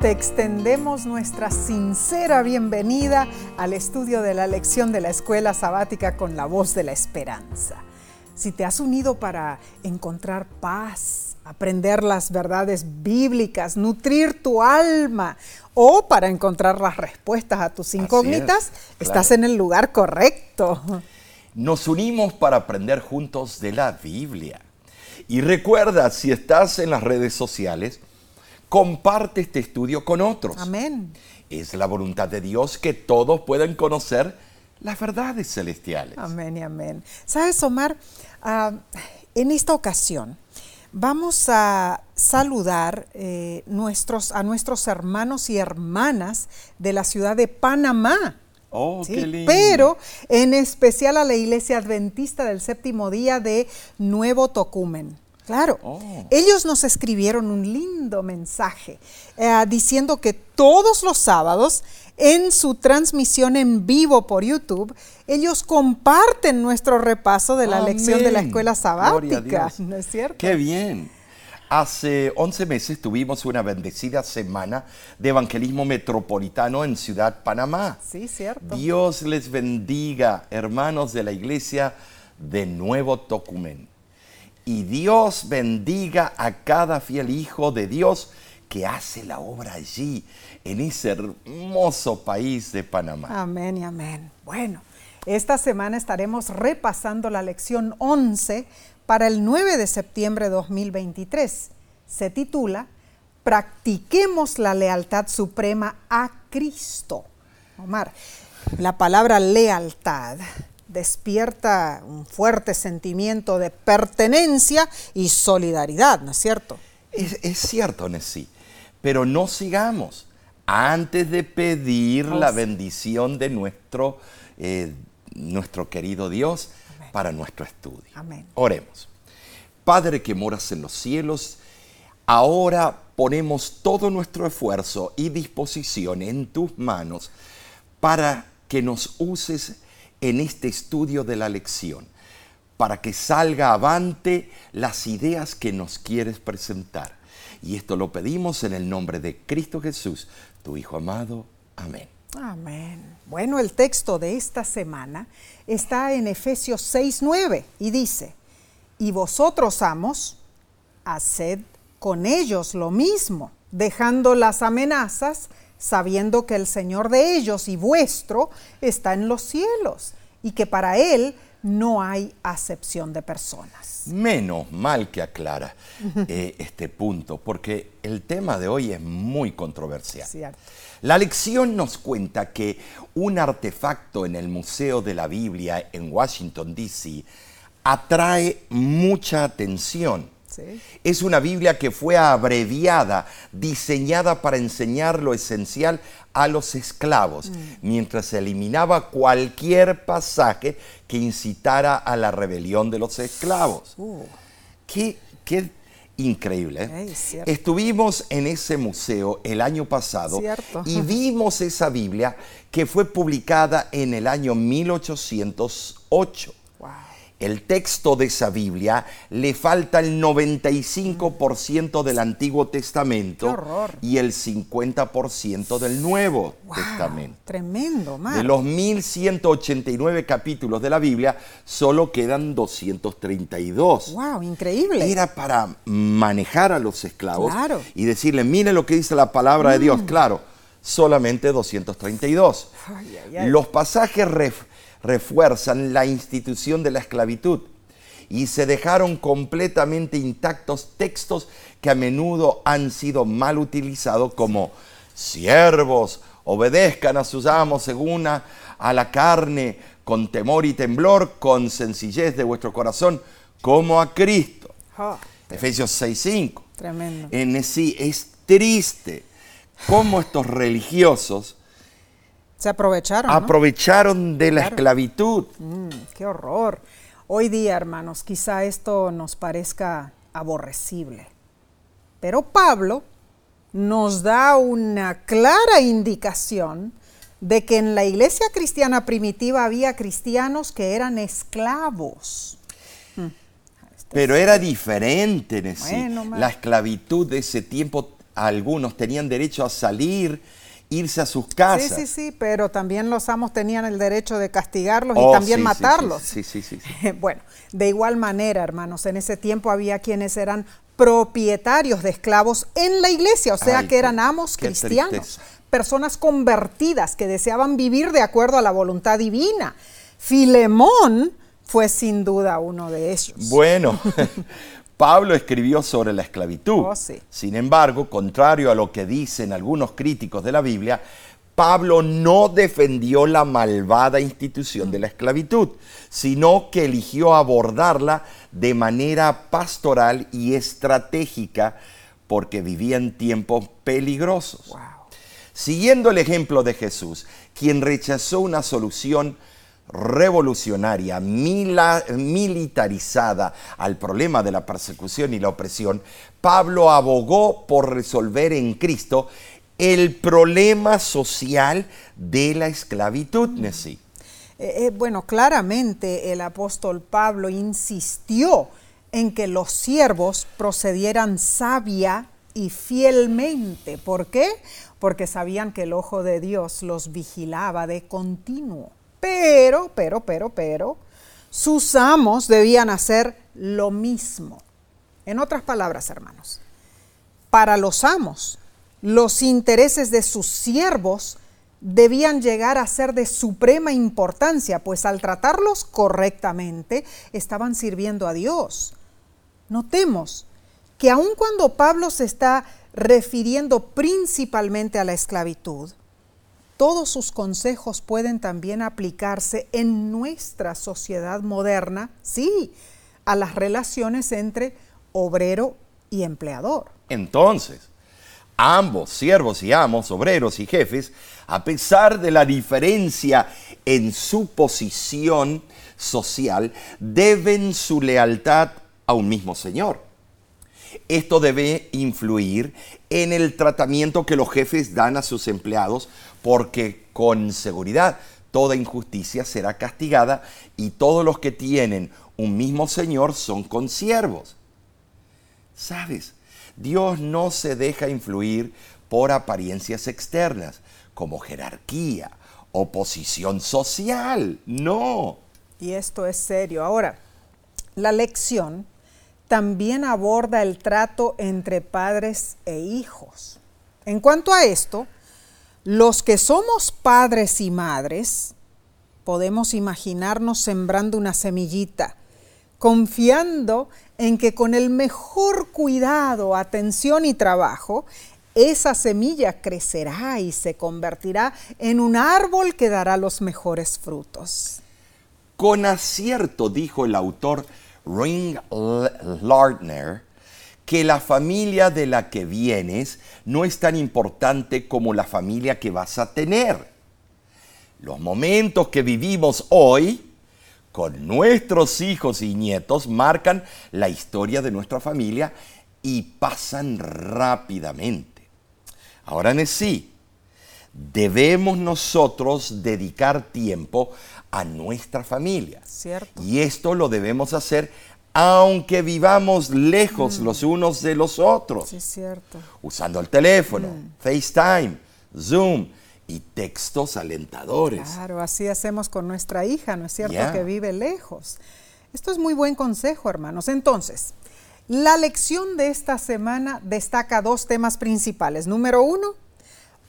te extendemos nuestra sincera bienvenida al estudio de la lección de la escuela sabática con la voz de la esperanza. Si te has unido para encontrar paz, aprender las verdades bíblicas, nutrir tu alma o para encontrar las respuestas a tus incógnitas, estás en el lugar correcto. Nos unimos para aprender juntos de la Biblia. Y recuerda, si estás en las redes sociales, comparte este estudio con otros. Amén. Es la voluntad de Dios que todos puedan conocer las verdades celestiales. Amén y amén. ¿Sabes, Omar? Ah, en esta ocasión vamos a saludar eh, nuestros, a nuestros hermanos y hermanas de la ciudad de Panamá. Oh, qué lindo. Pero en especial a la Iglesia Adventista del Séptimo Día de Nuevo Tocumen. Claro, Oh. ellos nos escribieron un lindo mensaje eh, diciendo que todos los sábados en su transmisión en vivo por YouTube, ellos comparten nuestro repaso de la lección de la escuela sabática. ¿No es cierto? Qué bien. Hace 11 meses tuvimos una bendecida semana de evangelismo metropolitano en Ciudad Panamá. Sí, cierto. Dios les bendiga, hermanos de la iglesia de Nuevo Tocumen. Y Dios bendiga a cada fiel hijo de Dios que hace la obra allí, en ese hermoso país de Panamá. Amén y amén. Bueno, esta semana estaremos repasando la lección 11 para el 9 de septiembre de 2023. Se titula Practiquemos la lealtad suprema a Cristo. Omar, la palabra lealtad despierta un fuerte sentimiento de pertenencia y solidaridad, ¿no es cierto? Es, es cierto, Nessie, pero no sigamos antes de pedir Oh, la sí. bendición de nuestro, eh, nuestro querido Dios para nuestro estudio. Amén. Oremos. Padre que moras en los cielos, ahora ponemos todo nuestro esfuerzo y disposición en tus manos para que nos uses en este estudio de la lección, para que salga avante las ideas que nos quieres presentar. Y esto lo pedimos en el nombre de Cristo Jesús, tu Hijo amado. Amén. Amén. Bueno, el texto de esta semana está en Efesios 6:9 y dice, y vosotros, amos, haced con ellos lo mismo, dejando las amenazas, sabiendo que el Señor de ellos y vuestro está en los cielos y que para Él no hay acepción de personas. Menos mal que aclara eh, este punto, porque el tema de hoy es muy controversial. Cierto. La lección nos cuenta que un artefacto en el Museo de la Biblia en Washington, D.C., atrae mucha atención. Sí. Es una Biblia que fue abreviada, diseñada para enseñar lo esencial a los esclavos, mientras se eliminaba cualquier pasaje que incitara a la rebelión de los esclavos. Uh, Qué, qué increíble. ¿eh? Estuvimos en ese museo el año pasado Cierto. y vimos esa Biblia que fue publicada en el año 1808. wow. El texto de esa Biblia le falta el 95% del Antiguo Testamento y el 50% del Nuevo Wow, Testamento. Tremendo, Omar. De los 1189 capítulos de la Biblia, solo quedan 232 Wow, increíble. era para manejar a los esclavos Claro. Mm. y decirle, mire lo que dice la palabra de Dios. Claro, solamente 232. Ay, ay, ay. Los pasajes ref- refuerzan la institución de la esclavitud y se dejaron completamente intactos textos que a menudo han sido mal utilizados como siervos, obedezcan a sus amos según a, a la carne, con temor y temblor, con sencillez de vuestro corazón, como a Cristo. Efesios 6:5. tremendo. En sí es triste cómo estos religiosos Se aprovecharon. ¿no? aprovecharon de la Claro. esclavitud. Mm, qué horror. Hoy día, hermanos, quizá esto nos parezca aborrecible. Pero Pablo nos da una clara indicación de que en la iglesia cristiana primitiva había cristianos que eran esclavos. Pero era diferente. Bueno, ma- la esclavitud de ese tiempo algunos tenían derecho a salir, irse a sus casas. Sí, sí, sí, pero también los amos tenían el derecho de castigarlos y Oh, también sí, matarlos. Sí, sí, sí. sí. Bueno, de igual manera, hermanos, en ese tiempo había quienes eran propietarios de esclavos en la iglesia, o sea Ay, que eran amos cristianos, tristeza. personas convertidas que deseaban vivir de acuerdo a la voluntad divina. Filemón fue sin duda uno de ellos. Bueno, Pablo escribió sobre la esclavitud. Oh, sí. Sin embargo, contrario a lo que dicen algunos críticos de la Biblia, Pablo no defendió la malvada institución de la esclavitud, sino que eligió abordarla de manera pastoral y estratégica porque vivía en tiempos peligrosos. Wow. Siguiendo el ejemplo de Jesús, quien rechazó una solución revolucionaria, militarizada al problema de la persecución y la opresión, Pablo abogó por resolver en Cristo el problema social de la esclavitud, Nesí. Eh, eh, bueno, claramente el apóstol Pablo insistió en que los siervos procedieran sabia y fielmente. ¿Por qué? Porque sabían que el ojo de Dios los vigilaba de continuo. Pero, pero, pero, pero, sus amos debían hacer lo mismo. En otras palabras, hermanos, para los amos, los intereses de sus siervos debían llegar a ser de suprema importancia, pues al tratarlos correctamente estaban sirviendo a Dios. Notemos que aun cuando Pablo se está refiriendo principalmente a la esclavitud, todos sus consejos pueden también aplicarse en nuestra sociedad moderna, sí, a las relaciones entre obrero y empleador. Entonces, ambos, siervos y amos, obreros y jefes, a pesar de la diferencia en su posición social, deben su lealtad a un mismo Señor. Esto debe influir en el tratamiento que los jefes dan a sus empleados porque con seguridad toda injusticia será castigada y todos los que tienen un mismo Señor son consiervos. ¿Sabes? Dios no se deja influir por apariencias externas, como jerarquía o posición social. No. Y esto es serio. Ahora, la lección también aborda el trato entre padres e hijos. En cuanto a esto, los que somos padres y madres podemos imaginarnos sembrando una semillita, confiando en que con el mejor cuidado, atención y trabajo, esa semilla crecerá y se convertirá en un árbol que dará los mejores frutos. Con acierto dijo el autor Ring Lardner que la familia de la que vienes no es tan importante como la familia que vas a tener. Los momentos que vivimos hoy con nuestros hijos y nietos marcan la historia de nuestra familia y pasan rápidamente. Ahora sí, debemos nosotros dedicar tiempo a nuestra familia. Cierto. Y esto lo debemos hacer aunque vivamos lejos los unos de los otros, Sí, es cierto. usando el teléfono, FaceTime, Zoom y textos alentadores. Claro, así hacemos con nuestra hija, ¿no es cierto? Que vive lejos. Esto es muy buen consejo, hermanos. Entonces, la lección de esta semana destaca dos temas principales. Número uno,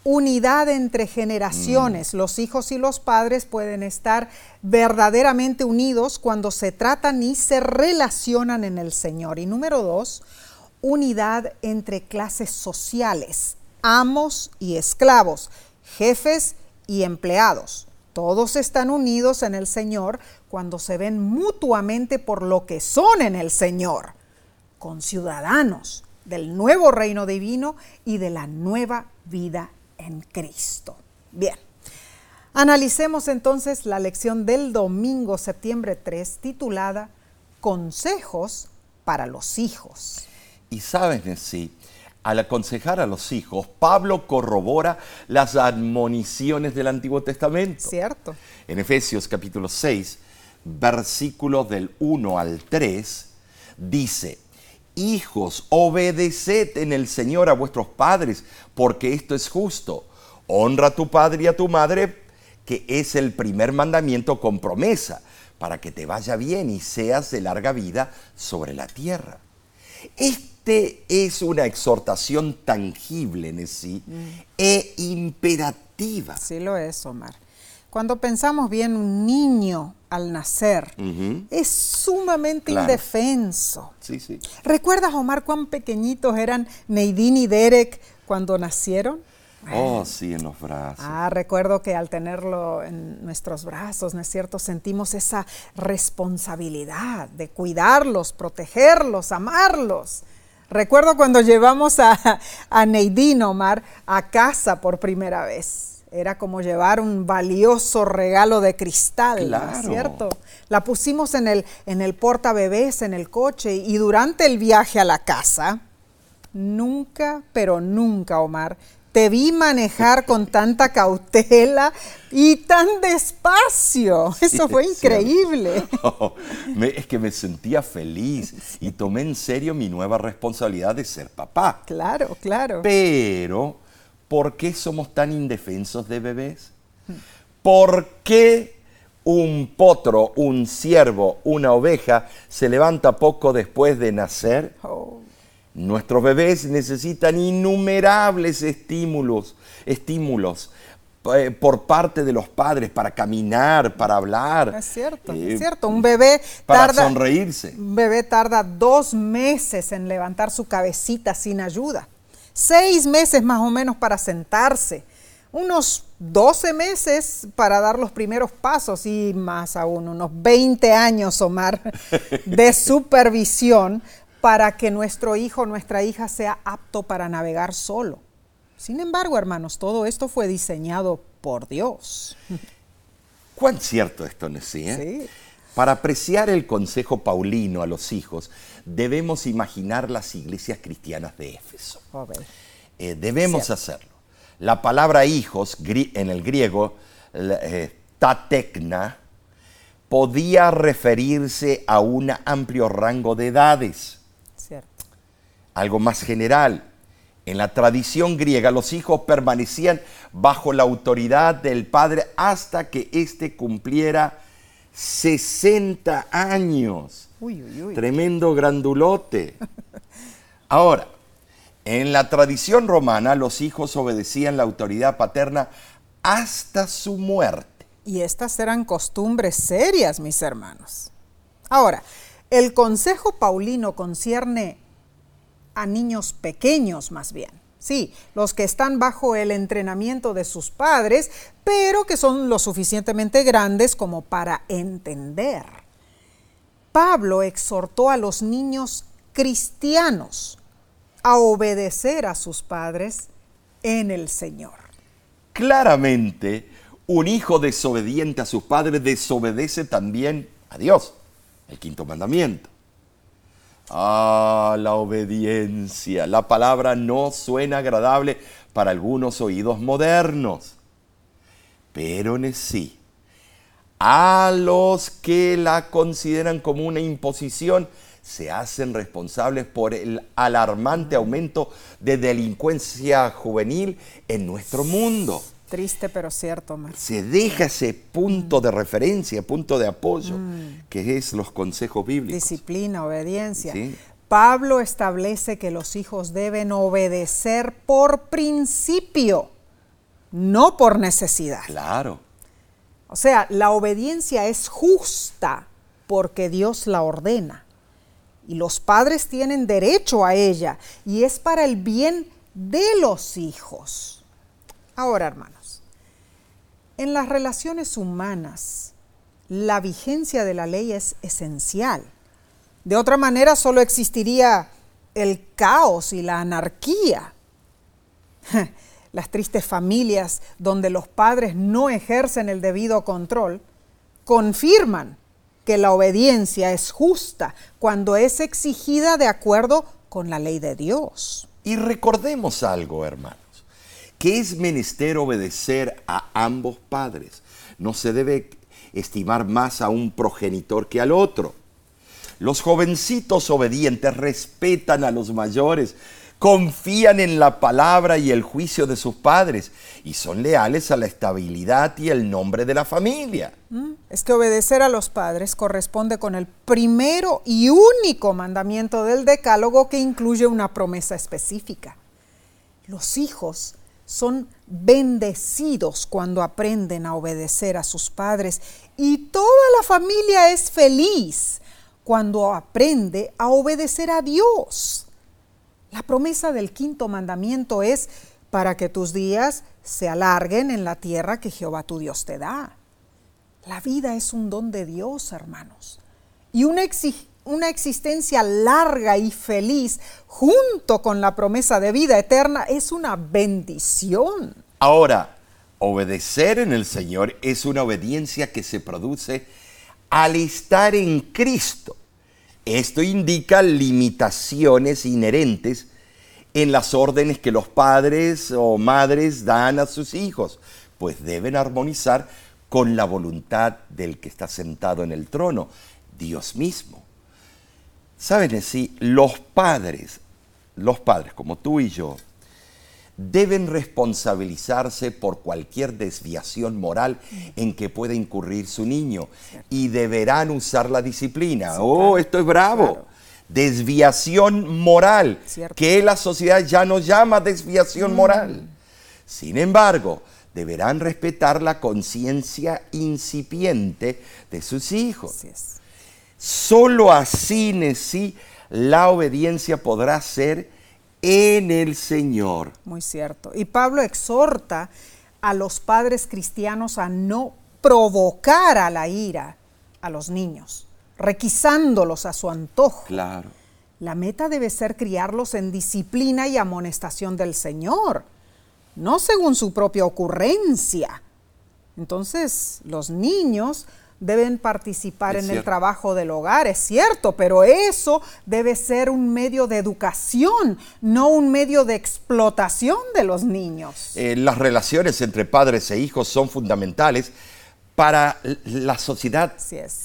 unidad entre generaciones. Los hijos y los padres pueden estar verdaderamente unidos cuando se tratan y se relacionan en el Señor. Y número dos, unidad entre clases sociales, amos y esclavos, jefes y empleados. Todos están unidos en el Señor cuando se ven mutuamente por lo que son en el Señor, con ciudadanos del nuevo reino divino y de la nueva vida en Cristo. Bien, analicemos entonces la lección del domingo, septiembre 3, titulada Consejos para los hijos. Y sabes, sí, al aconsejar a los hijos, Pablo corrobora las admoniciones del Antiguo Testamento. ¿Cierto? En Efesios capítulo 6, versículos del 1 al 3, dice, Hijos, obedeced en el Señor a vuestros padres, porque esto es justo. Honra a tu padre y a tu madre, que es el primer mandamiento con promesa, para que te vaya bien y seas de larga vida sobre la tierra. Este es una exhortación tangible en sí e imperativa. Sí lo es, Omar. Cuando pensamos bien, un niño al nacer es sumamente indefenso. Sí, sí. ¿Recuerdas, Omar, cuán pequeñitos eran Neidine y Derek cuando nacieron? Oh, sí, en los brazos. Ah, recuerdo que al tenerlo en nuestros brazos, ¿no es cierto? Sentimos esa responsabilidad de cuidarlos, protegerlos, amarlos. Recuerdo cuando llevamos a, a Omar a casa por primera vez. Era como llevar un valioso regalo de cristal, ¿no es cierto? La pusimos en el, en el porta bebés, en el coche, y durante el viaje a la casa, nunca, pero nunca, Omar, te vi manejar con tanta cautela y tan despacio. Eso fue increíble. es que me sentía feliz y tomé en serio mi nueva responsabilidad de ser papá. Claro, claro. Pero, ¿por qué somos tan indefensos de bebés? ¿Por qué un potro, un ciervo, una oveja se levanta poco después de nacer? Oh. Nuestros bebés necesitan innumerables estímulos, estímulos eh, por parte de los padres para caminar, para hablar. Es cierto, es eh, cierto. Un bebé para sonreírse. Un bebé tarda dos meses en levantar su cabecita sin ayuda. Seis meses más o menos para sentarse. Unos 12 meses para dar los primeros pasos y más aún, unos 20 años, Omar, de supervisión para que nuestro hijo o nuestra hija sea apto para navegar solo. Sin embargo, hermanos, todo esto fue diseñado por Dios. ¿Cuán cierto esto, no sí? Para apreciar el consejo paulino a los hijos, debemos imaginar las iglesias cristianas de Éfeso. Eh, debemos hacerlo. La palabra hijos en el griego, eh, tatekna, podía referirse a un amplio rango de edades algo más general. En la tradición griega los hijos permanecían bajo la autoridad del padre hasta que éste cumpliera 60 años. Tremendo grandulote. Ahora, en la tradición romana los hijos obedecían la autoridad paterna hasta su muerte. Y estas eran costumbres serias, mis hermanos. Ahora, el consejo paulino concierne a niños pequeños más bien. Sí, los que están bajo el entrenamiento de sus padres, pero que son lo suficientemente grandes como para entender. Pablo exhortó a los niños cristianos a obedecer a sus padres en el Señor. Claramente, un hijo desobediente a sus padres desobedece también a Dios, el quinto mandamiento. Ah, la obediencia. La palabra no suena agradable para algunos oídos modernos, pero en sí, a los que la consideran como una imposición, se hacen responsables por el alarmante aumento de delincuencia juvenil en nuestro mundo. Triste pero cierto, Mar. Se deja ese punto de referencia, punto de apoyo, mm. que es los consejos bíblicos. Disciplina, obediencia. Pablo establece que los hijos deben obedecer por principio, no por necesidad. Claro. O sea, la obediencia es justa porque Dios la ordena. Y los padres tienen derecho a ella y es para el bien de los hijos. Ahora, hermano. En las relaciones humanas, la vigencia de la ley es esencial. De otra manera, solo existiría el caos y la anarquía. Las tristes familias donde los padres no ejercen el debido control confirman que la obediencia es justa cuando es exigida de acuerdo con la ley de Dios. Y recordemos algo, hermano que es menester obedecer a ambos padres. No se debe estimar más a un progenitor que al otro. Los jovencitos obedientes respetan a los mayores, confían en la palabra y el juicio de sus padres y son leales a la estabilidad y el nombre de la familia. Mm, es que obedecer a los padres corresponde con el primero y único mandamiento del decálogo que incluye una promesa específica. Los hijos son bendecidos cuando aprenden a obedecer a sus padres y toda la familia es feliz cuando aprende a obedecer a Dios. La promesa del quinto mandamiento es para que tus días se alarguen en la tierra que Jehová tu Dios te da. La vida es un don de Dios, hermanos. Y una, una existencia larga y feliz junto con la promesa de vida eterna es una bendición. Ahora, obedecer en el Señor es una obediencia que se produce al estar en Cristo. Esto indica limitaciones inherentes en las órdenes que los padres o madres dan a sus hijos, pues deben armonizar con la voluntad del que está sentado en el trono, Dios mismo. Saben si los padres, los padres como tú y yo, deben responsabilizarse por cualquier desviación moral en que pueda incurrir su niño y deberán usar la disciplina. oh, esto es bravo. Desviación moral, que la sociedad ya no llama desviación moral. Mm. Sin embargo, deberán respetar la conciencia incipiente de sus hijos. Solo así, sí, la obediencia podrá ser en el Señor. Muy cierto. Y Pablo exhorta a los padres cristianos a no provocar a la ira a los niños, requisándolos a su antojo. Claro. La meta debe ser criarlos en disciplina y amonestación del Señor, no según su propia ocurrencia. Entonces, los niños deben participar en el trabajo del hogar, es cierto, pero eso debe ser un medio de educación, no un medio de explotación de los niños. Eh, las relaciones entre padres e hijos son fundamentales para la sociedad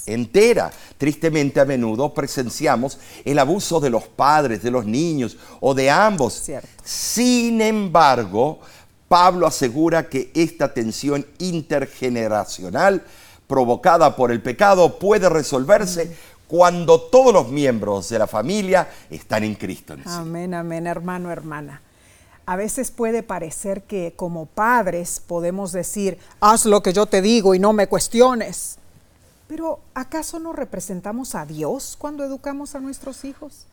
entera. Tristemente a menudo presenciamos el abuso de los padres, de los niños o de ambos. Sin embargo, Pablo asegura que esta tensión intergeneracional provocada por el pecado puede resolverse cuando todos los miembros de la familia están en Cristo. amén, amén, hermano, hermana. A veces puede parecer que como padres podemos decir, haz lo que yo te digo y no me cuestiones. Pero ¿acaso no representamos a Dios cuando educamos a nuestros hijos?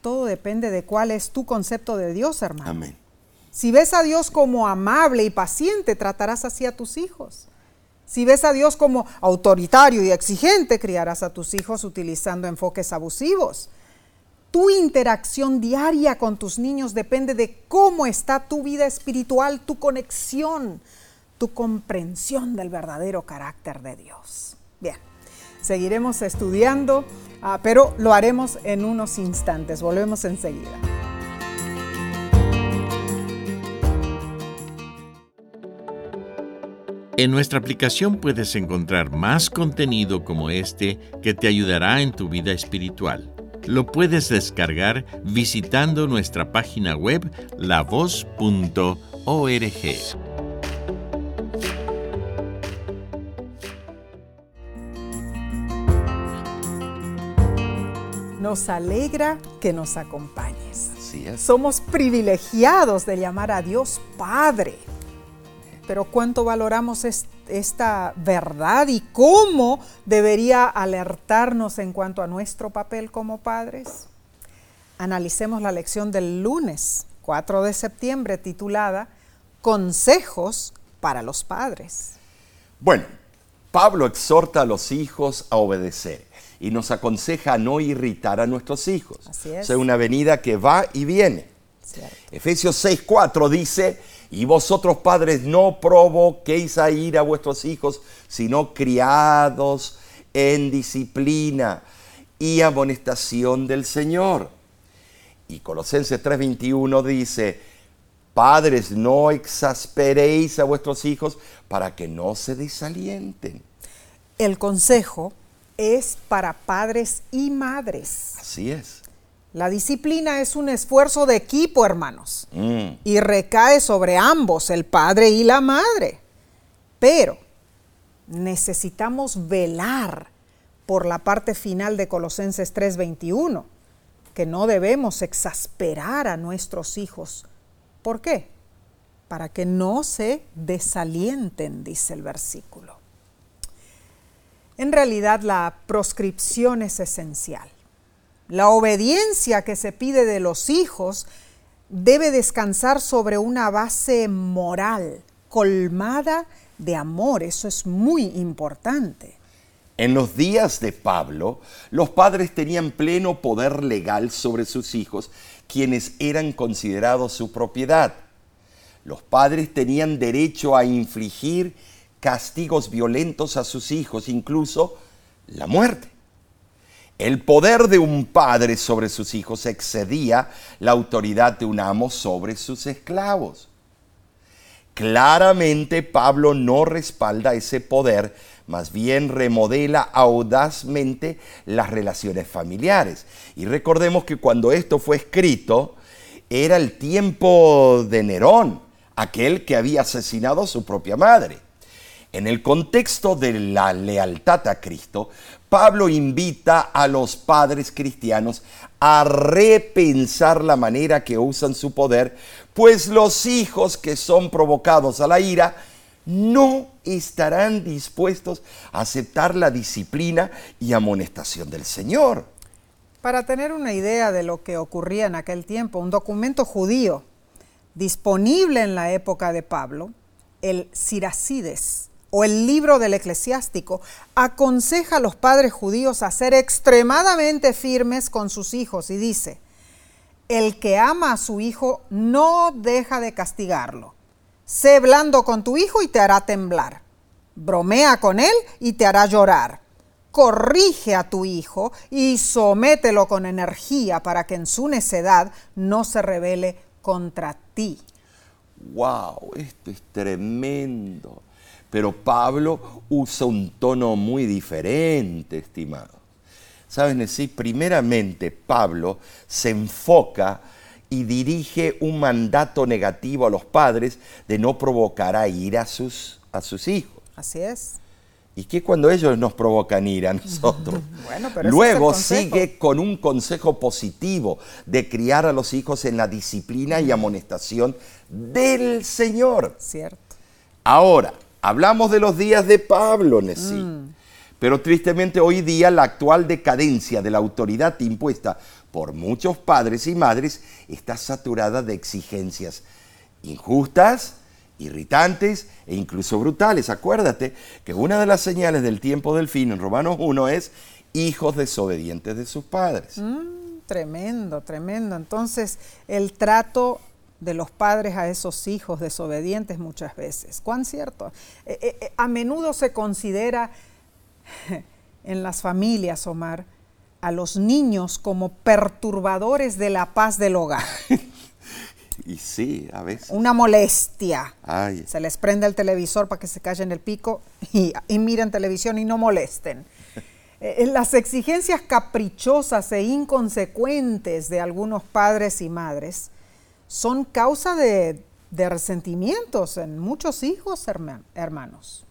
Todo depende de cuál es tu concepto de Dios, hermano. Amén. Si ves a Dios como amable y paciente, tratarás así a tus hijos. Si ves a Dios como autoritario y exigente, criarás a tus hijos utilizando enfoques abusivos. Tu interacción diaria con tus niños depende de cómo está tu vida espiritual, tu conexión, tu comprensión del verdadero carácter de Dios. Bien, seguiremos estudiando, ah, pero lo haremos en unos instantes. Volvemos enseguida. En nuestra aplicación puedes encontrar más contenido como este que te ayudará en tu vida espiritual. Lo puedes descargar visitando nuestra página web lavoz.org. Nos alegra que nos acompañes. Somos privilegiados de llamar a Dios Padre pero cuánto valoramos esta verdad y cómo debería alertarnos en cuanto a nuestro papel como padres. Analicemos la lección del lunes 4 de septiembre titulada Consejos para los padres. Bueno, Pablo exhorta a los hijos a obedecer y nos aconseja no irritar a nuestros hijos. Así es. O sea, una venida que va y viene. Efesios 6:4 dice, y vosotros padres no provoquéis a ir a vuestros hijos, sino criados en disciplina y amonestación del Señor. Y Colosenses 3:21 dice, padres no exasperéis a vuestros hijos para que no se desalienten. El consejo es para padres y madres. Así es. La disciplina es un esfuerzo de equipo, hermanos, Mm. y recae sobre ambos, el padre y la madre. Pero necesitamos velar por la parte final de Colosenses 3:21, que no debemos exasperar a nuestros hijos. ¿Por qué? Para que no se desalienten, dice el versículo. En realidad la proscripción es esencial. La obediencia que se pide de los hijos debe descansar sobre una base moral, colmada de amor. Eso es muy importante. En los días de Pablo, los padres tenían pleno poder legal sobre sus hijos, quienes eran considerados su propiedad. Los padres tenían derecho a infligir castigos violentos a sus hijos, incluso la muerte. El poder de un padre sobre sus hijos excedía la autoridad de un amo sobre sus esclavos. Claramente Pablo no respalda ese poder, más bien remodela audazmente las relaciones familiares. Y recordemos que cuando esto fue escrito, era el tiempo de Nerón, aquel que había asesinado a su propia madre. En el contexto de la lealtad a Cristo, Pablo invita a los padres cristianos a repensar la manera que usan su poder, pues los hijos que son provocados a la ira no estarán dispuestos a aceptar la disciplina y amonestación del Señor. Para tener una idea de lo que ocurría en aquel tiempo, un documento judío disponible en la época de Pablo, el Siracides o el libro del eclesiástico, aconseja a los padres judíos a ser extremadamente firmes con sus hijos y dice, el que ama a su hijo no deja de castigarlo. Sé blando con tu hijo y te hará temblar. Bromea con él y te hará llorar. Corrige a tu hijo y somételo con energía para que en su necedad no se revele contra ti. ¡Wow! Esto es tremendo. Pero Pablo usa un tono muy diferente, estimado. ¿Saben decir? Primeramente, Pablo se enfoca y dirige un mandato negativo a los padres de no provocar a ira a sus, a sus hijos. Así es. ¿Y qué cuando ellos nos provocan ira a nosotros? Bueno, pero ese Luego sigue con un consejo positivo de criar a los hijos en la disciplina y amonestación del Señor. Cierto. Ahora, hablamos de los días de Pablo, Nesí. Pero tristemente hoy día la actual decadencia de la autoridad impuesta por muchos padres y madres está saturada de exigencias injustas, irritantes e incluso brutales. Acuérdate que una de las señales del tiempo del fin en Romanos 1 es hijos desobedientes de sus padres. Mm, tremendo, tremendo. Entonces, el trato de los padres a esos hijos desobedientes muchas veces. ¿Cuán cierto? Eh, eh, eh, a menudo se considera en las familias, Omar, a los niños como perturbadores de la paz del hogar. Y sí, a veces. Una molestia. Ay, Se les prende el televisor para que se callen el pico y, y miren televisión y no molesten. Eh, Las exigencias caprichosas e inconsecuentes de algunos padres y madres son causa de, de resentimientos en muchos hijos, herma- hermanos.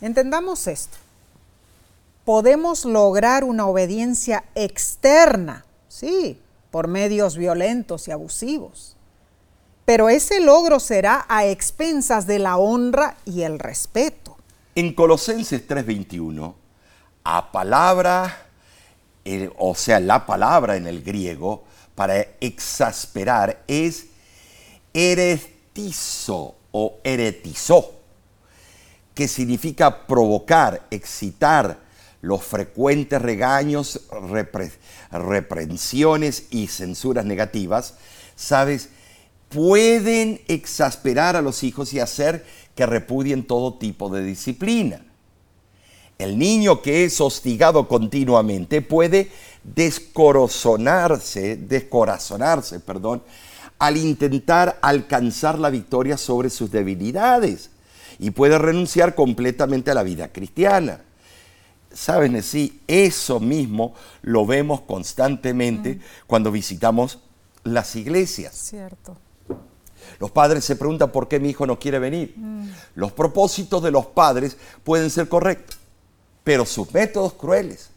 Entendamos esto. Podemos lograr una obediencia externa, sí, por medios violentos y abusivos. Pero ese logro será a expensas de la honra y el respeto. En Colosenses 3:21, a palabra, eh, o sea, la palabra en el griego para exasperar es eretizo o eretizó, que significa provocar, excitar los frecuentes regaños, repre- reprensiones y censuras negativas, ¿sabes? Pueden exasperar a los hijos y hacer que repudien todo tipo de disciplina. El niño que es hostigado continuamente puede descorazonarse, descorazonarse, perdón, al intentar alcanzar la victoria sobre sus debilidades y puede renunciar completamente a la vida cristiana. Saben, sí, eso mismo lo vemos constantemente Mm. cuando visitamos las iglesias. Cierto. Los padres se preguntan por qué mi hijo no quiere venir. Los propósitos de los padres pueden ser correctos, pero sus métodos crueles,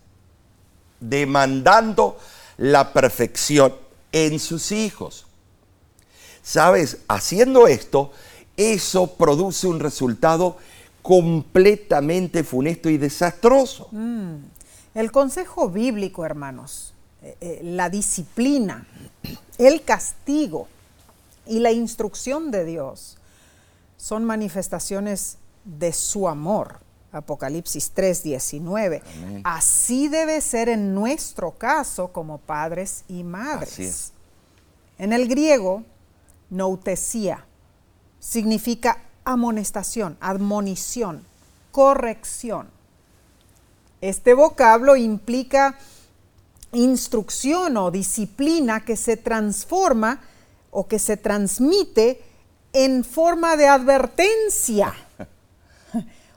demandando la perfección en sus hijos. Sabes, haciendo esto, eso produce un resultado completamente funesto y desastroso. El consejo bíblico, hermanos, eh, eh, la disciplina, el castigo y la instrucción de Dios son manifestaciones de su amor. Apocalipsis 3:19. Así debe ser en nuestro caso como padres y madres. Así es. En el griego, noutesía significa amonestación, admonición, corrección. Este vocablo implica instrucción o disciplina que se transforma o que se transmite en forma de advertencia.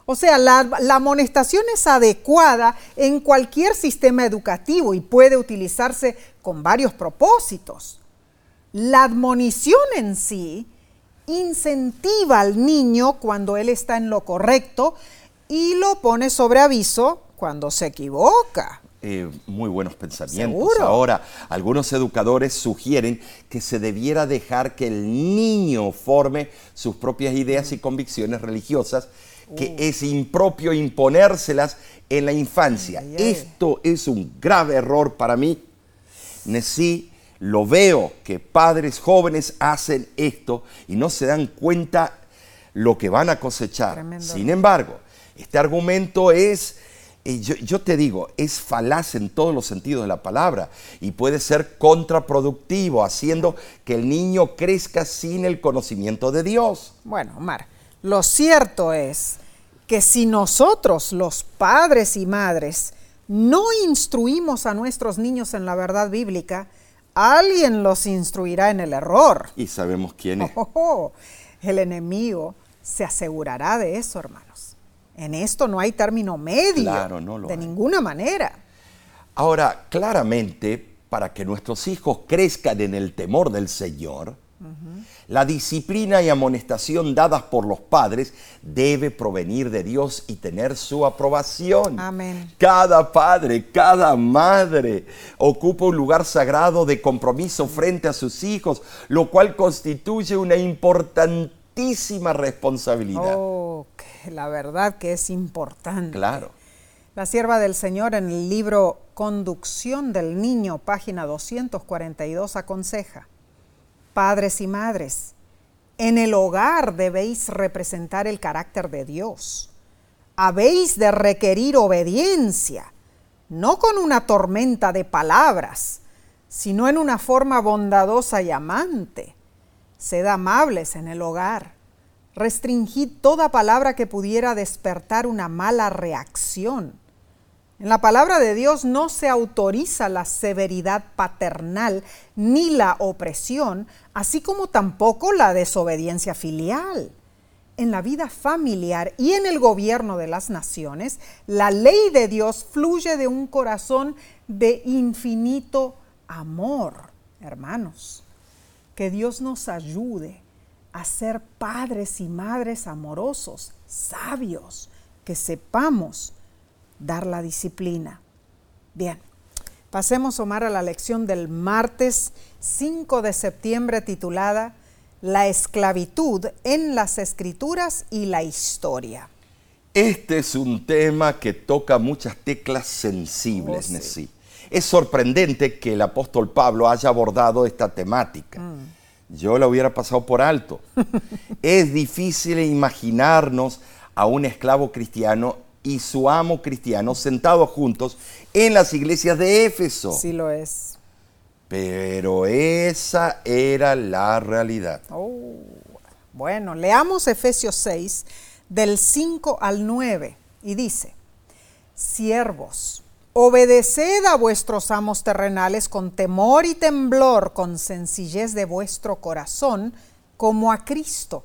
O sea, la, la, amonestación es adecuada en cualquier sistema educativo y puede utilizarse con varios propósitos. La admonición en sí incentiva al niño cuando él está en lo correcto y lo pone sobre aviso cuando se equivoca. Eh, muy buenos pensamientos. Seguro. Ahora, algunos educadores sugieren que se debiera dejar que el niño forme sus propias ideas y convicciones religiosas, que es impropio imponérselas en la infancia. Ay, ay. Esto es un grave error para mí. Sí, lo veo que padres jóvenes hacen esto y no se dan cuenta lo que van a cosechar. Tremendo. Sin embargo, este argumento es, eh, yo, yo te digo, es falaz en todos los sentidos de la palabra y puede ser contraproductivo, haciendo que el niño crezca sin el conocimiento de Dios. Bueno, Omar, lo cierto es que si nosotros, los padres y madres, no instruimos a nuestros niños en la verdad bíblica, alguien los instruirá en el error. Y sabemos quién es. Oh, oh, el enemigo se asegurará de eso, hermanos. En esto no hay término medio. Claro, no lo de hay. ninguna manera. Ahora, claramente, para que nuestros hijos crezcan en el temor del Señor, la disciplina y amonestación dadas por los padres debe provenir de Dios y tener su aprobación. Amén. Cada padre, cada madre ocupa un lugar sagrado de compromiso frente a sus hijos, lo cual constituye una importantísima responsabilidad. Oh, la verdad que es importante. Claro. La sierva del Señor en el libro Conducción del Niño, página 242, aconseja, Padres y madres, en el hogar debéis representar el carácter de Dios. Habéis de requerir obediencia, no con una tormenta de palabras, sino en una forma bondadosa y amante. Sed amables en el hogar. Restringid toda palabra que pudiera despertar una mala reacción. En la palabra de Dios no se autoriza la severidad paternal ni la opresión, así como tampoco la desobediencia filial. En la vida familiar y en el gobierno de las naciones, la ley de Dios fluye de un corazón de infinito amor, hermanos. Que Dios nos ayude a ser padres y madres amorosos, sabios, que sepamos dar la disciplina. Bien, pasemos, Omar, a la lección del martes 5 de septiembre titulada La esclavitud en las escrituras y la historia. Este es un tema que toca muchas teclas sensibles, Oh, sí. Nessie. Es sorprendente que el apóstol Pablo haya abordado esta temática. Mm. Yo la hubiera pasado por alto. es difícil imaginarnos a un esclavo cristiano y su amo cristiano sentados juntos en las iglesias de Éfeso. Sí lo es. Pero esa era la realidad. Oh, bueno, leamos Efesios 6 del 5 al 9 y dice, siervos, obedeced a vuestros amos terrenales con temor y temblor, con sencillez de vuestro corazón, como a Cristo,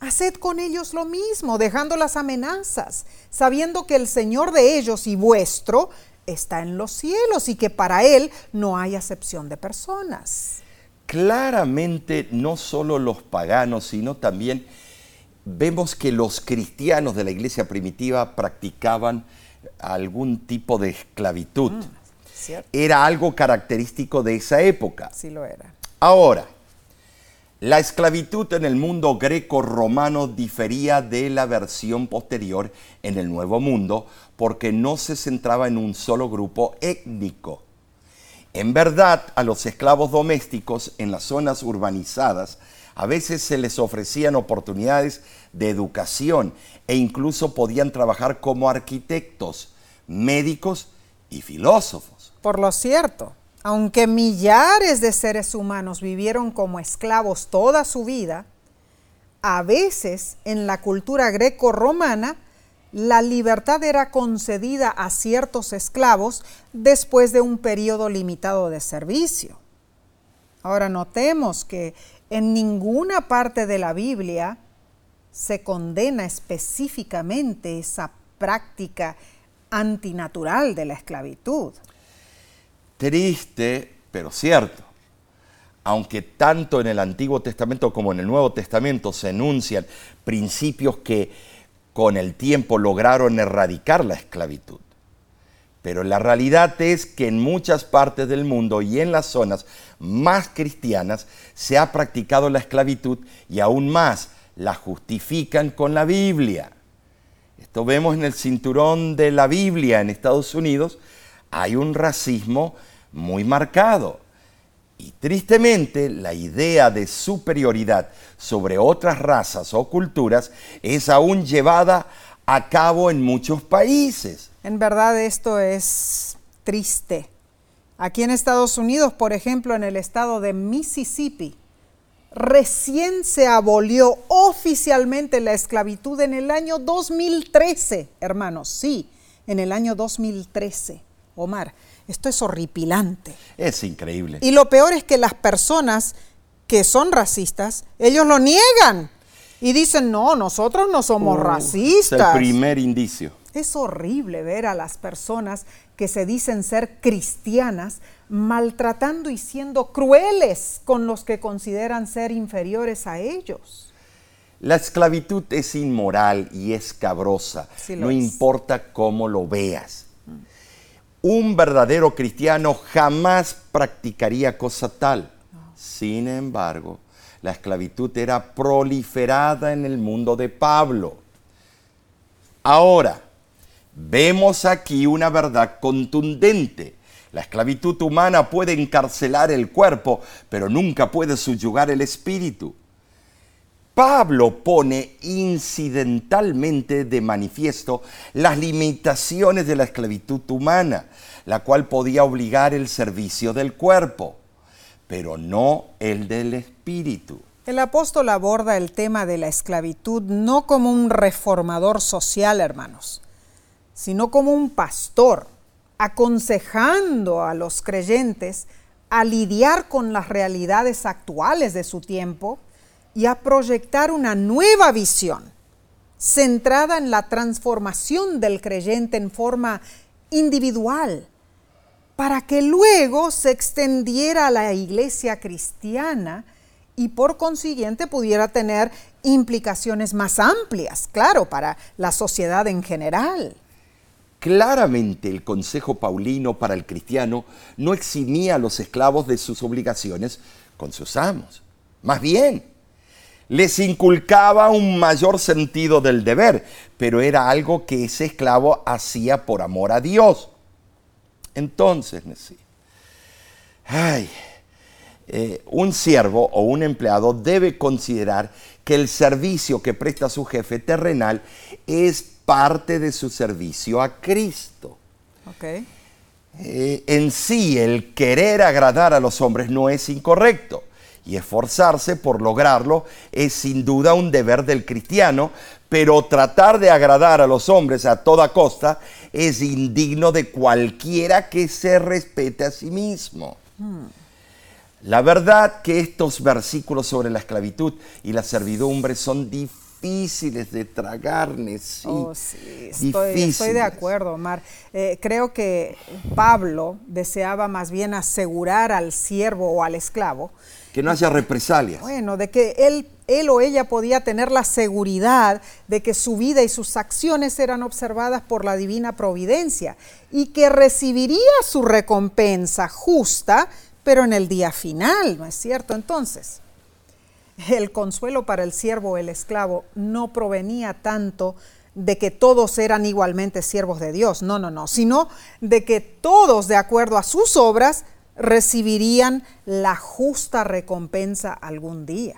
haced con ellos lo mismo, dejando las amenazas, sabiendo que el Señor de ellos y vuestro está en los cielos y que para Él no hay acepción de personas. Claramente, no solo los paganos, sino también vemos que los cristianos de la iglesia primitiva practicaban algún tipo de esclavitud. Mm, era algo característico de esa época. Sí lo era. Ahora, la esclavitud en el mundo greco-romano difería de la versión posterior en el Nuevo Mundo porque no se centraba en un solo grupo étnico. En verdad, a los esclavos domésticos en las zonas urbanizadas a veces se les ofrecían oportunidades de educación e incluso podían trabajar como arquitectos, médicos y filósofos. Por lo cierto, aunque millares de seres humanos vivieron como esclavos toda su vida, a veces en la cultura greco-romana la libertad era concedida a ciertos esclavos después de un periodo limitado de servicio. Ahora notemos que en ninguna parte de la Biblia se condena específicamente esa práctica antinatural de la esclavitud. Triste, pero cierto. Aunque tanto en el Antiguo Testamento como en el Nuevo Testamento se enuncian principios que con el tiempo lograron erradicar la esclavitud. Pero la realidad es que en muchas partes del mundo y en las zonas más cristianas se ha practicado la esclavitud y aún más la justifican con la Biblia. Esto vemos en el cinturón de la Biblia en Estados Unidos, hay un racismo muy marcado. Y tristemente, la idea de superioridad sobre otras razas o culturas es aún llevada a cabo en muchos países. En verdad esto es triste. Aquí en Estados Unidos, por ejemplo, en el estado de Mississippi, recién se abolió oficialmente la esclavitud en el año 2013, hermanos, sí, en el año 2013. Omar, esto es horripilante. Es increíble. Y lo peor es que las personas que son racistas, ellos lo niegan y dicen, no, nosotros no somos racistas. Es el primer indicio. Es horrible ver a las personas que se dicen ser cristianas maltratando y siendo crueles con los que consideran ser inferiores a ellos. La esclavitud es inmoral y escabrosa, no importa cómo lo veas. Un verdadero cristiano jamás practicaría cosa tal. Sin embargo, la esclavitud era proliferada en el mundo de Pablo. Ahora, vemos aquí una verdad contundente. La esclavitud humana puede encarcelar el cuerpo, pero nunca puede subyugar el espíritu. Pablo pone incidentalmente de manifiesto las limitaciones de la esclavitud humana, la cual podía obligar el servicio del cuerpo, pero no el del espíritu. El apóstol aborda el tema de la esclavitud no como un reformador social, hermanos, sino como un pastor, aconsejando a los creyentes a lidiar con las realidades actuales de su tiempo y a proyectar una nueva visión centrada en la transformación del creyente en forma individual, para que luego se extendiera a la iglesia cristiana y por consiguiente pudiera tener implicaciones más amplias, claro, para la sociedad en general. Claramente el consejo paulino para el cristiano no eximía a los esclavos de sus obligaciones con sus amos. Más bien, les inculcaba un mayor sentido del deber, pero era algo que ese esclavo hacía por amor a Dios. Entonces, ay, eh, un siervo o un empleado debe considerar que el servicio que presta a su jefe terrenal es parte de su servicio a Cristo. Ok. Eh, en sí, el querer agradar a los hombres no es incorrecto y esforzarse por lograrlo es sin duda un deber del cristiano, pero tratar de agradar a los hombres a toda costa es indigno de cualquiera que se respete a sí mismo. La verdad que estos versículos sobre la esclavitud y la servidumbre son difíciles de tragar, sí. Oh, sí, estoy, estoy de acuerdo, Omar. Eh, creo que Pablo deseaba más bien asegurar al siervo o al esclavo que no haya represalias. Bueno, de que él, él o ella podía tener la seguridad de que su vida y sus acciones eran observadas por la divina providencia y que recibiría su recompensa justa pero en el día final, ¿no es cierto? Entonces, el consuelo para el siervo o el esclavo no provenía tanto de que todos eran igualmente siervos de Dios, no, no, no, sino de que todos, de acuerdo a sus obras, recibirían la justa recompensa algún día.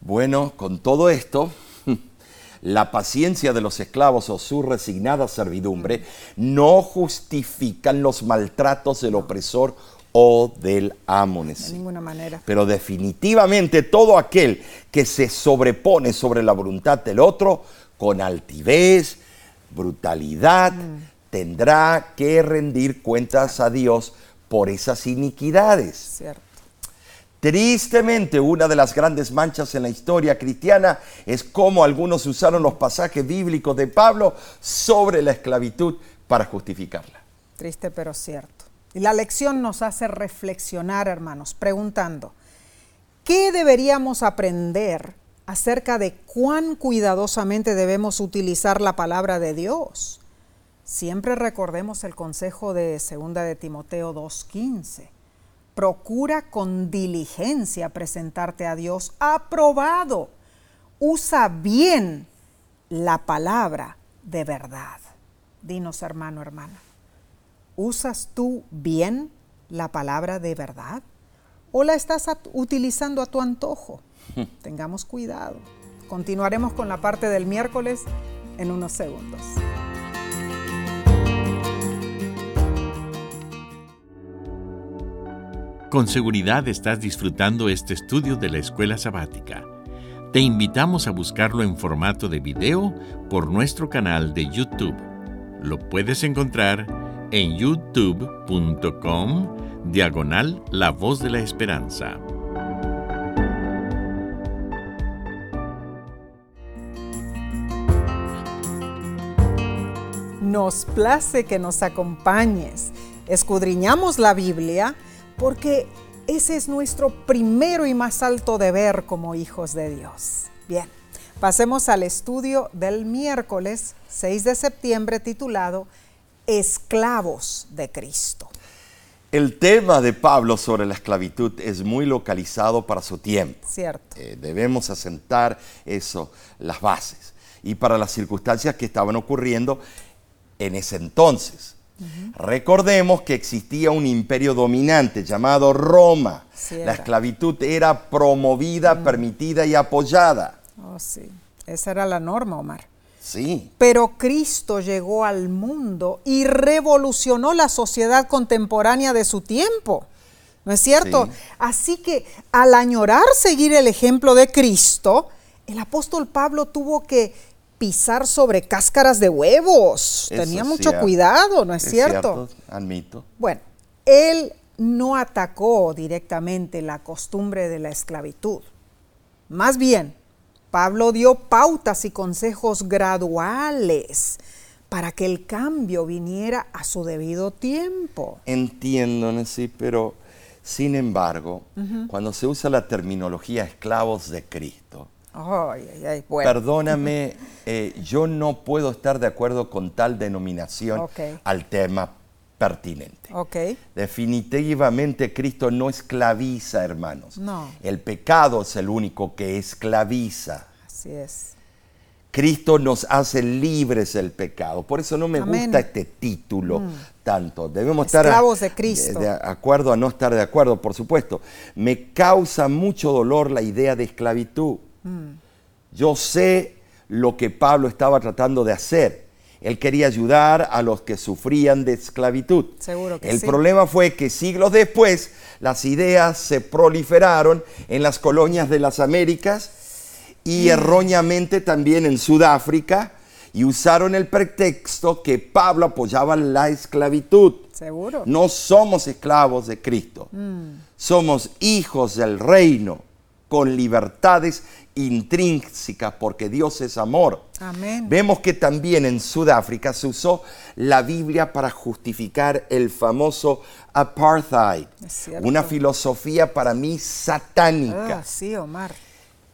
Bueno, con todo esto, la paciencia de los esclavos o su resignada servidumbre no justifican los maltratos del opresor o del amo. De ninguna manera. Pero definitivamente todo aquel que se sobrepone sobre la voluntad del otro con altivez, brutalidad, mm. tendrá que rendir cuentas a Dios por esas iniquidades. Cierto. Tristemente, una de las grandes manchas en la historia cristiana es cómo algunos usaron los pasajes bíblicos de Pablo sobre la esclavitud para justificarla. Triste pero cierto. Y la lección nos hace reflexionar, hermanos, preguntando, ¿qué deberíamos aprender acerca de cuán cuidadosamente debemos utilizar la palabra de Dios? Siempre recordemos el consejo de 2 de Timoteo 2.15. Procura con diligencia presentarte a Dios aprobado. Usa bien la palabra de verdad. Dinos, hermano, hermana. ¿Usas tú bien la palabra de verdad? ¿O la estás utilizando a tu antojo? Tengamos cuidado. Continuaremos con la parte del miércoles en unos segundos. Con seguridad estás disfrutando este estudio de la escuela sabática. Te invitamos a buscarlo en formato de video por nuestro canal de YouTube. Lo puedes encontrar en youtube.com diagonal La Voz de la Esperanza. Nos place que nos acompañes. Escudriñamos la Biblia porque ese es nuestro primero y más alto deber como hijos de Dios. Bien, pasemos al estudio del miércoles 6 de septiembre titulado esclavos de Cristo. El tema de Pablo sobre la esclavitud es muy localizado para su tiempo. Cierto. Eh, debemos asentar eso, las bases, y para las circunstancias que estaban ocurriendo en ese entonces. Recordemos que existía un imperio dominante llamado Roma. La esclavitud era promovida, permitida y apoyada. Oh, sí. Esa era la norma, Omar. Sí. Pero Cristo llegó al mundo y revolucionó la sociedad contemporánea de su tiempo. ¿No es cierto? Así que al añorar seguir el ejemplo de Cristo, el apóstol Pablo tuvo que pisar sobre cáscaras de huevos. Tenía mucho cuidado, ¿no es, cierto? cierto? Admito. Bueno, él no atacó directamente la costumbre de la esclavitud. Más bien, Pablo dio pautas y consejos graduales para que el cambio viniera a su debido tiempo. Entiendo, sí, pero sin embargo, cuando se usa la terminología esclavos de Cristo, perdóname, eh, yo no puedo estar de acuerdo con tal denominación al tema pertinente. Definitivamente Cristo no esclaviza, hermanos. No. El pecado es el único que esclaviza. Así es. Cristo nos hace libres del pecado. Por eso no me Amén. gusta este título tanto. Debemos estar Esclavos de Cristo. de acuerdo a no estar de acuerdo, por supuesto. Me causa mucho dolor la idea de esclavitud. Yo sé lo que Pablo estaba tratando de hacer. Él quería ayudar a los que sufrían de esclavitud. Seguro que El sí. problema fue que siglos después las ideas se proliferaron en las colonias de las Américas Mm. y erróneamente también en Sudáfrica y usaron el pretexto que Pablo apoyaba la esclavitud. Seguro. No somos esclavos de Cristo. Somos hijos del reino con libertades intrínsecas porque Dios es amor. Amén. Vemos que también en Sudáfrica se usó la Biblia para justificar el famoso apartheid, una filosofía para mí satánica. Ah, sí, Omar.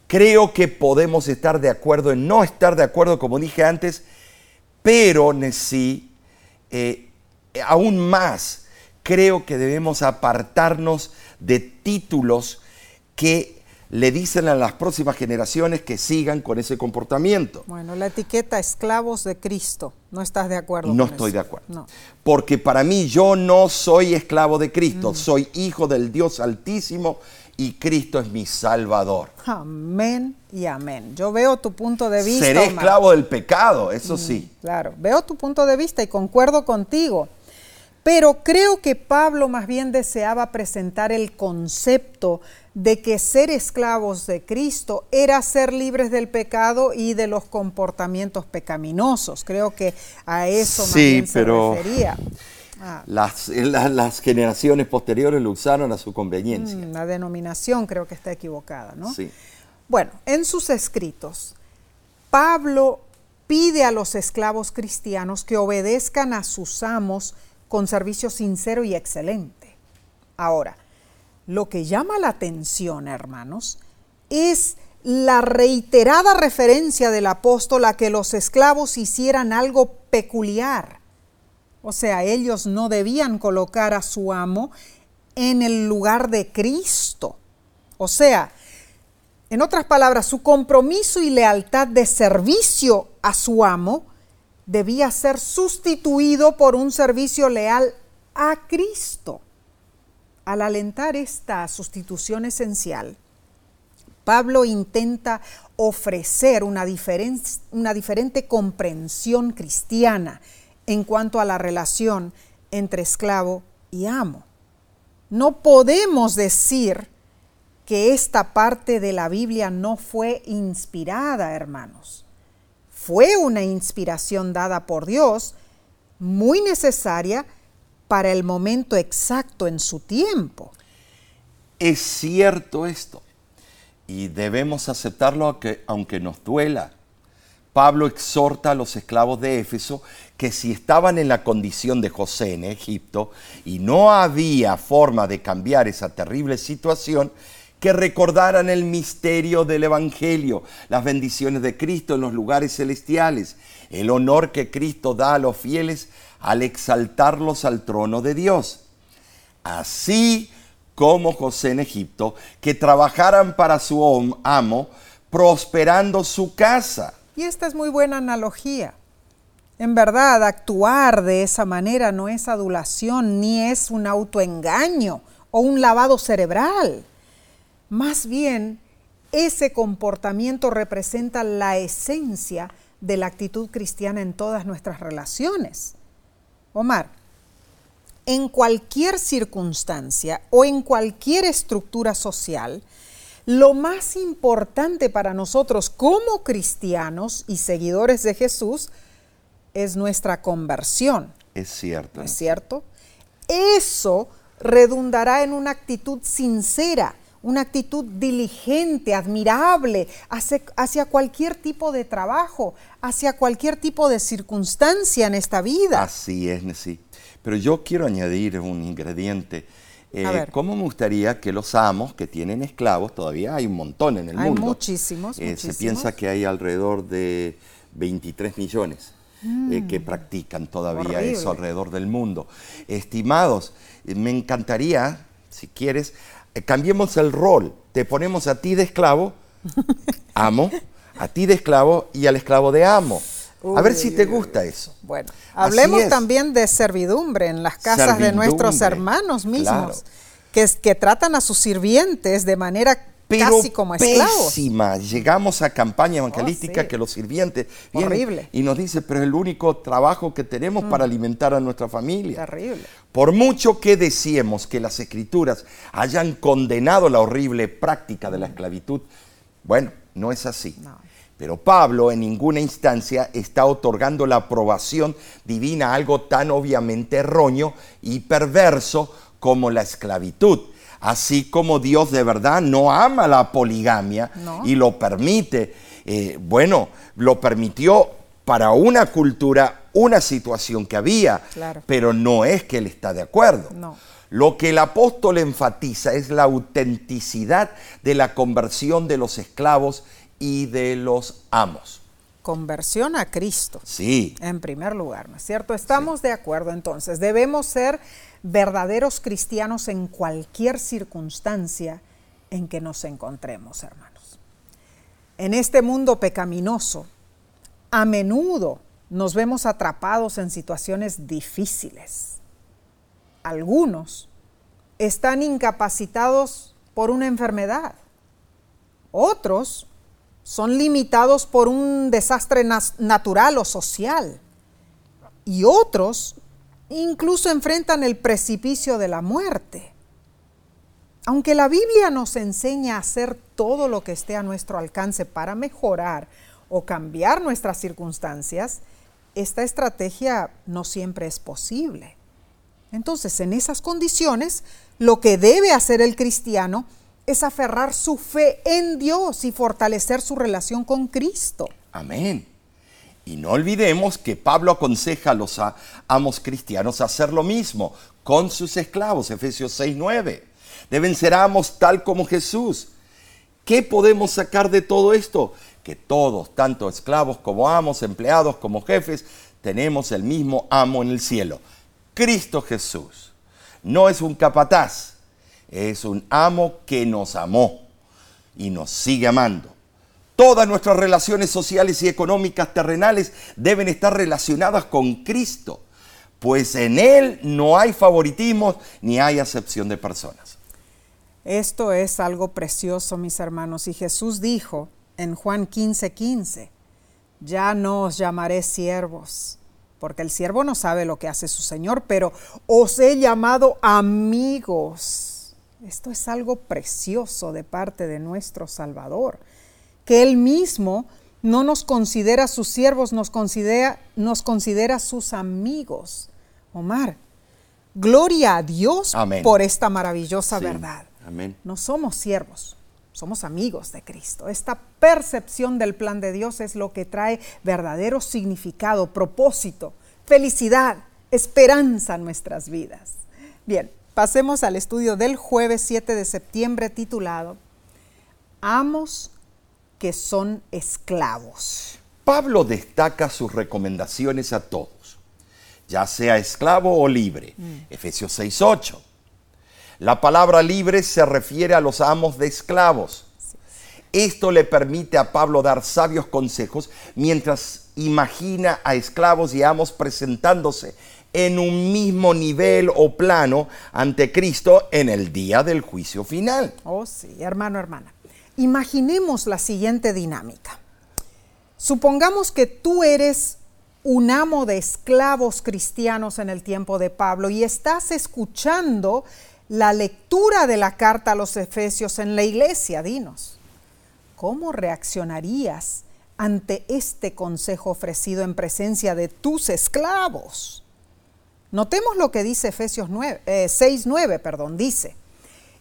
Creo que podemos estar de acuerdo en no estar de acuerdo, como dije antes, pero sí, eh, aún más, creo que debemos apartarnos de títulos que le dicen a las próximas generaciones que sigan con ese comportamiento. Bueno, la etiqueta esclavos de Cristo. ¿No estás de acuerdo? No con estoy eso? de acuerdo. No. Porque para mí yo no soy esclavo de Mm. Cristo, soy hijo del Dios Altísimo y Cristo es mi Salvador. Amén y amén. Yo veo tu punto de vista. Seré Omar. esclavo del pecado, eso sí. Claro, veo tu punto de vista y concuerdo contigo. Pero creo que Pablo más bien deseaba presentar el concepto de que ser esclavos de Cristo era ser libres del pecado y de los comportamientos pecaminosos. Creo que a eso más Sí, bien se pero- refería. Ah, Las, la- las generaciones posteriores lo usaron a su conveniencia. mm, la denominación creo que está equivocada, ¿no? Sí. Bueno, en sus escritos, Pablo pide a los esclavos cristianos que obedezcan a sus amos con servicio sincero y excelente. Ahora, lo que llama la atención, hermanos, es la reiterada referencia del apóstol a que los esclavos hicieran algo peculiar. O sea, ellos no debían colocar a su amo en el lugar de Cristo. O sea, en otras palabras, su compromiso y lealtad de servicio a su amo debía ser sustituido por un servicio leal a Cristo. Al alentar esta sustitución esencial, Pablo intenta ofrecer una, diferen- una diferente comprensión cristiana en cuanto a la relación entre esclavo y amo. No podemos decir que esta parte de la Biblia no fue inspirada, hermanos. Fue una inspiración dada por Dios, muy necesaria para el momento exacto en su tiempo. Es cierto esto. Y debemos aceptarlo aunque, aunque nos duela. Pablo exhorta a los esclavos de Éfeso que si estaban en la condición de José en Egipto y no había forma de cambiar esa terrible situación, que recordaran el misterio del Evangelio, las bendiciones de Cristo en los lugares celestiales, el honor que Cristo da a los fieles al exaltarlos al trono de Dios. Así como José en Egipto, que trabajaran para su amo, prosperando su casa. Y esta es muy buena analogía. En verdad, actuar de esa manera no es adulación ni es un autoengaño o un lavado cerebral. Más bien, ese comportamiento representa la esencia de la actitud cristiana en todas nuestras relaciones. Omar, en cualquier circunstancia o en cualquier estructura social, lo más importante para nosotros como cristianos y seguidores de Jesús es nuestra conversión. Es cierto. ¿No es cierto? Eso redundará en una actitud sincera, una actitud diligente, admirable, hacia, hacia cualquier tipo de trabajo, hacia cualquier tipo de circunstancia en esta vida. Así es, sí. Pero yo quiero añadir un ingrediente. Eh. ¿Cómo me gustaría que los amos que tienen esclavos, todavía hay un montón en el Hay mundo? muchísimos, Eh, Se piensa que hay alrededor de 23 millones eh, que practican todavía Mm. Horrible. eso alrededor del mundo. Estimados, me encantaría, si quieres, cambiemos el rol. Te ponemos a ti de esclavo, amo, A ti de esclavo y al esclavo de amo. a ver si te gusta eso. Bueno, hablemos también de servidumbre en las casas de nuestros hermanos mismos, claro. que, que tratan a sus sirvientes de manera Pero casi como esclavos. pésima. Llegamos a campaña evangelística Oh, sí. que los sirvientes vienen Horrible. y nos dice, pero es el único trabajo que tenemos para alimentar a nuestra familia. Terrible. Por mucho que decíamos que las escrituras hayan condenado la horrible práctica de la esclavitud, bueno, no es así. No. Pero Pablo en ninguna instancia está otorgando la aprobación divina a algo tan obviamente erróneo y perverso como la esclavitud. Así como Dios de verdad no ama la poligamia No. y lo permite, eh, bueno, lo permitió para una cultura, una situación que había, Claro. pero no es que él está de acuerdo. No. Lo que el apóstol enfatiza es la autenticidad de la conversión de los esclavos y de los amos. Conversión a Cristo. Sí, En primer lugar, ¿no es cierto? Estamos de acuerdo entonces. Debemos ser verdaderos cristianos en cualquier circunstancia en que nos encontremos, hermanos. En este mundo pecaminoso, a menudo nos vemos atrapados en situaciones difíciles. Algunos están incapacitados por una enfermedad. Otros son limitados por un desastre natural o social. Y otros incluso enfrentan el precipicio de la muerte. Aunque la Biblia nos enseña a hacer todo lo que esté a nuestro alcance para mejorar o cambiar nuestras circunstancias, esta estrategia no siempre es posible. Entonces, en esas condiciones, lo que debe hacer el cristiano es aferrar su fe en Dios y fortalecer su relación con Cristo. amén. Y no olvidemos que Pablo aconseja a los amos cristianos hacer lo mismo con sus esclavos, Efesios 6:9. Deben ser amos tal como Jesús. ¿Qué podemos sacar de todo esto? Que todos, tanto esclavos como amos, empleados como jefes, tenemos el mismo amo en el cielo, Cristo Jesús. No es un capataz, es un amo que nos amó y nos sigue amando. Todas nuestras relaciones sociales y económicas terrenales deben estar relacionadas con Cristo, pues en Él no hay favoritismos ni hay acepción de personas. Esto es algo precioso, mis hermanos. Y Jesús dijo en Juan 15, 15, ya no os llamaré siervos, porque el siervo no sabe lo que hace su Señor, pero os he llamado amigos. Esto es algo precioso de parte de nuestro Salvador, que Él mismo no nos considera sus siervos, nos considera, nos considera sus amigos. Omar, gloria a Dios Amén. por esta maravillosa Sí, verdad. amén. No somos siervos, somos amigos de Cristo. Esta percepción del plan de Dios es lo que trae verdadero significado, propósito, felicidad, esperanza en nuestras vidas. Bien, pasemos al estudio del jueves 7 de septiembre titulado Amos que son esclavos. Pablo destaca sus recomendaciones a todos, ya sea esclavo o libre. Efesios 6:8. La palabra libre se refiere a los amos de esclavos. Esto le permite a Pablo dar sabios consejos mientras imagina a esclavos y amos presentándose en un mismo nivel o plano ante Cristo en el día del juicio final. Oh, sí, hermano, hermana. Imaginemos la siguiente dinámica. Supongamos que tú eres un amo de esclavos cristianos en el tiempo de Pablo y estás escuchando la lectura de la carta a los Efesios en la iglesia. Dinos, ¿cómo reaccionarías ante este consejo ofrecido en presencia de tus esclavos? Notemos lo que dice Efesios 9, eh, 6.9, perdón, dice,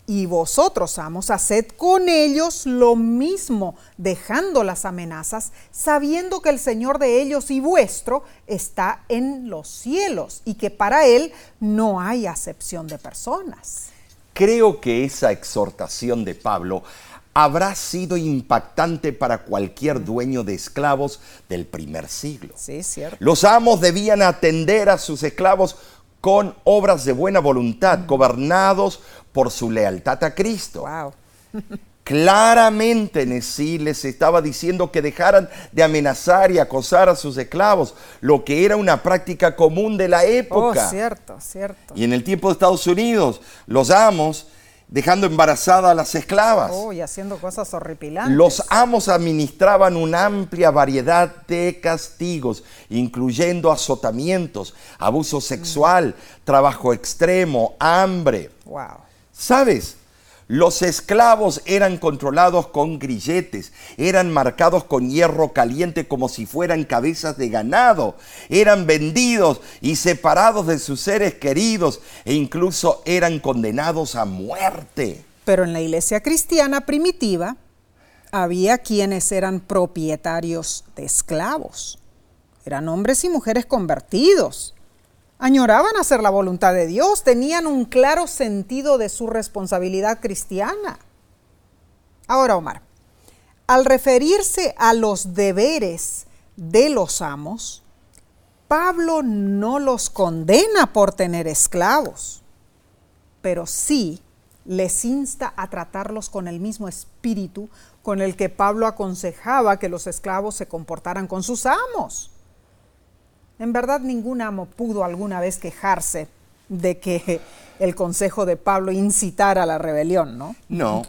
y vosotros, amos, haced con ellos lo mismo, dejando las amenazas, sabiendo que el Señor de ellos y vuestro está en los cielos y que para Él no hay acepción de personas. Creo que esa exhortación de Pablo habrá sido impactante para cualquier dueño de esclavos del primer siglo. Sí, cierto. Los amos debían atender a sus esclavos con obras de buena voluntad, gobernados por su lealtad a Cristo. Wow. Claramente Nesí les estaba diciendo que dejaran de amenazar y acosar a sus esclavos, lo que era una práctica común de la época. Oh, cierto, cierto. Y en el tiempo de Estados Unidos, los amos dejando embarazadas a las esclavas. Oh, y haciendo cosas horripilantes. Los amos administraban una amplia variedad de castigos, incluyendo azotamientos, abuso sexual, trabajo extremo, hambre. Wow. ¿Sabes? Los esclavos eran controlados con grilletes, eran marcados con hierro caliente como si fueran cabezas de ganado, eran vendidos y separados de sus seres queridos e incluso eran condenados a muerte. Pero en la iglesia cristiana primitiva había quienes eran propietarios de esclavos. Eran hombres y mujeres convertidos añoraban hacer la voluntad de Dios, tenían un claro sentido de su responsabilidad cristiana. Ahora, Omar, al referirse a los deberes de los amos, Pablo no los condena por tener esclavos, pero sí les insta a tratarlos con el mismo espíritu con el que Pablo aconsejaba que los esclavos se comportaran con sus amos. En verdad ningún amo pudo alguna vez quejarse de que el consejo de Pablo incitara a la rebelión, ¿no? No.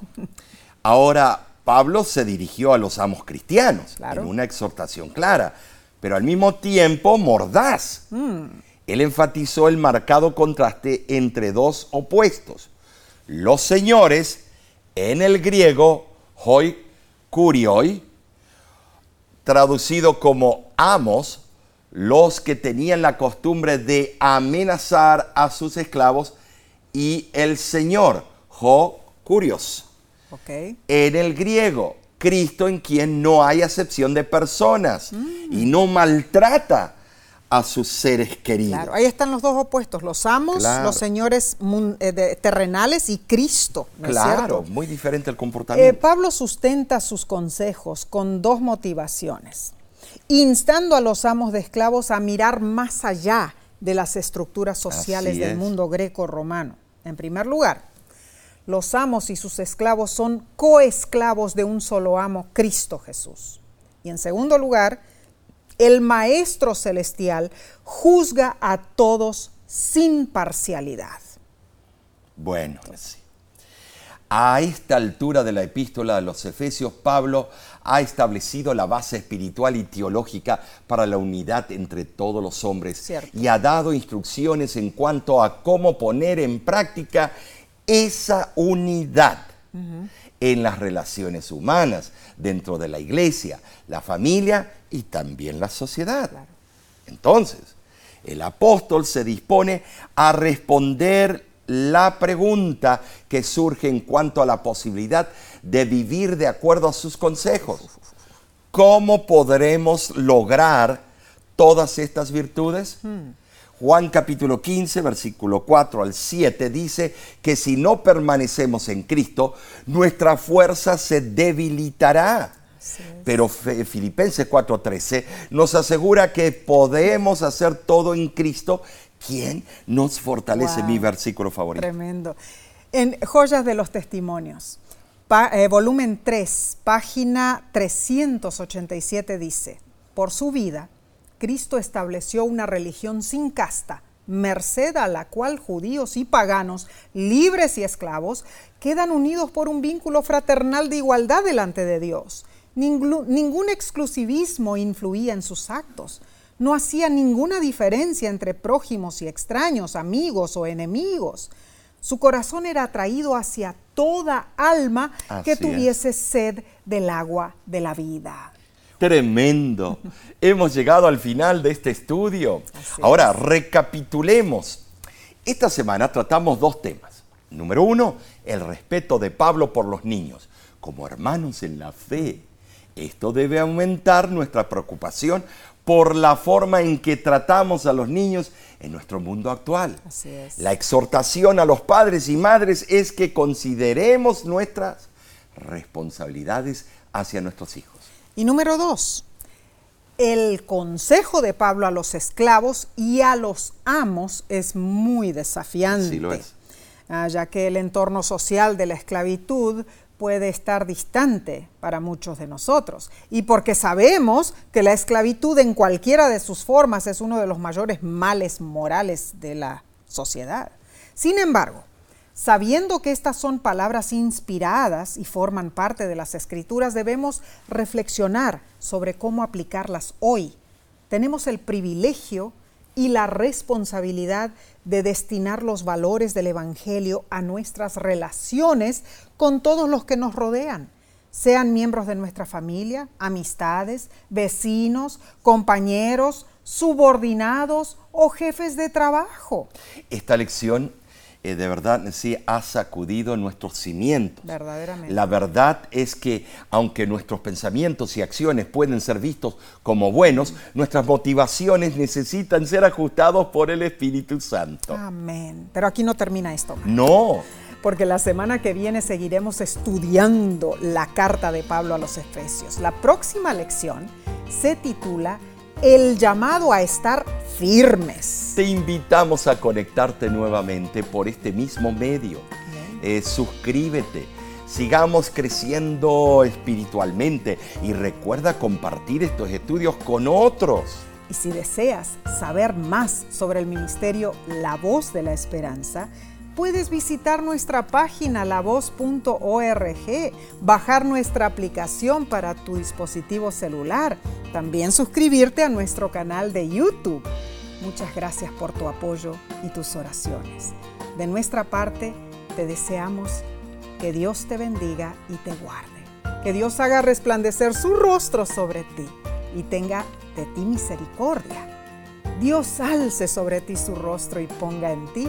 Ahora, Pablo se dirigió a los amos cristianos en una exhortación clara, pero al mismo tiempo mordaz. Mm. Él enfatizó el marcado contraste entre dos opuestos. Los señores, en el griego, hoi kurioi, traducido como amos, los que tenían la costumbre de amenazar a sus esclavos y el Señor, Jo Curios. En el griego, Cristo en quien no hay acepción de personas y no maltrata a sus seres queridos. Claro, ahí están los dos opuestos, los amos, los señores eh, terrenales y Cristo. claro, muy diferente el comportamiento. Eh, Pablo sustenta sus consejos con dos motivaciones instando a los amos de esclavos a mirar más allá de las estructuras sociales del mundo greco-romano. En primer lugar, los amos y sus esclavos son coesclavos de un solo amo, Cristo Jesús. Y en segundo lugar, el Maestro Celestial juzga a todos sin parcialidad. Bueno, sí. A esta altura de la epístola a los Efesios, Pablo ha establecido la base espiritual y teológica para la unidad entre todos los hombres y ha dado instrucciones en cuanto a cómo poner en práctica esa unidad en las relaciones humanas, dentro de la iglesia, la familia y también la sociedad. Entonces, el apóstol se dispone a responder la pregunta que surge en cuanto a la posibilidad de vivir de acuerdo a sus consejos. ¿Cómo podremos lograr todas estas virtudes? Juan capítulo 15, versículo 4 al 7 dice que si no permanecemos en Cristo, nuestra fuerza se debilitará. Pero Filipenses 4:13 nos asegura que podemos hacer todo en Cristo ¿Quién nos fortalece? Mi versículo favorito. Tremendo. En Joyas de los Testimonios, eh, volumen 3, página 387 dice, por su vida, Cristo estableció una religión sin casta, merced a la cual judíos y paganos, libres y esclavos, quedan unidos por un vínculo fraternal de igualdad delante de Dios. ningún exclusivismo influía en sus actos no hacía ninguna diferencia entre prójimos y extraños, amigos o enemigos. Su corazón era atraído hacia toda alma que tuviese sed del agua de la vida. Tremendo. Hemos llegado al final de este estudio. Ahora, recapitulemos. Esta semana tratamos dos temas. Número uno, el respeto de Pablo por los niños, como hermanos en la fe. Esto debe aumentar nuestra preocupación por la forma en que tratamos a los niños en nuestro mundo actual. La exhortación a los padres y madres es que consideremos nuestras responsabilidades hacia nuestros hijos. Y número dos, el consejo de Pablo a los esclavos y a los amos es muy desafiante. Sí lo es. Ah, ya que el entorno social de la esclavitud puede estar distante para muchos de nosotros y porque sabemos que la esclavitud en cualquiera de sus formas es uno de los mayores males morales de la sociedad. Sin embargo, sabiendo que estas son palabras inspiradas y forman parte de las escrituras, debemos reflexionar sobre cómo aplicarlas hoy. Tenemos el privilegio y la responsabilidad de destinar los valores del Evangelio a nuestras relaciones con todos los que nos rodean, sean miembros de nuestra familia, amistades, vecinos, compañeros, subordinados o jefes de trabajo. Esta lección eh, de verdad sí ha sacudido nuestros cimientos. Verdaderamente. La verdad es que aunque nuestros pensamientos y acciones pueden ser vistos como buenos, nuestras motivaciones necesitan ser ajustados por el Espíritu Santo. Amén. Pero aquí no termina esto. No. Porque la semana que viene seguiremos estudiando la carta de Pablo a los Efesios. La próxima lección se titula el llamado a estar firmes. Te invitamos a conectarte nuevamente por este mismo medio. Eh, suscríbete, sigamos creciendo espiritualmente y recuerda compartir estos estudios con otros. Y si deseas saber más sobre el ministerio La Voz de la Esperanza, puedes visitar nuestra página lavoz.org, bajar nuestra aplicación para tu dispositivo celular, también suscribirte a nuestro canal de YouTube. Muchas gracias por tu apoyo y tus oraciones. De nuestra parte, te deseamos que Dios te bendiga y te guarde. Que Dios haga resplandecer su rostro sobre ti y tenga de ti misericordia. Dios alce sobre ti su rostro y ponga en ti.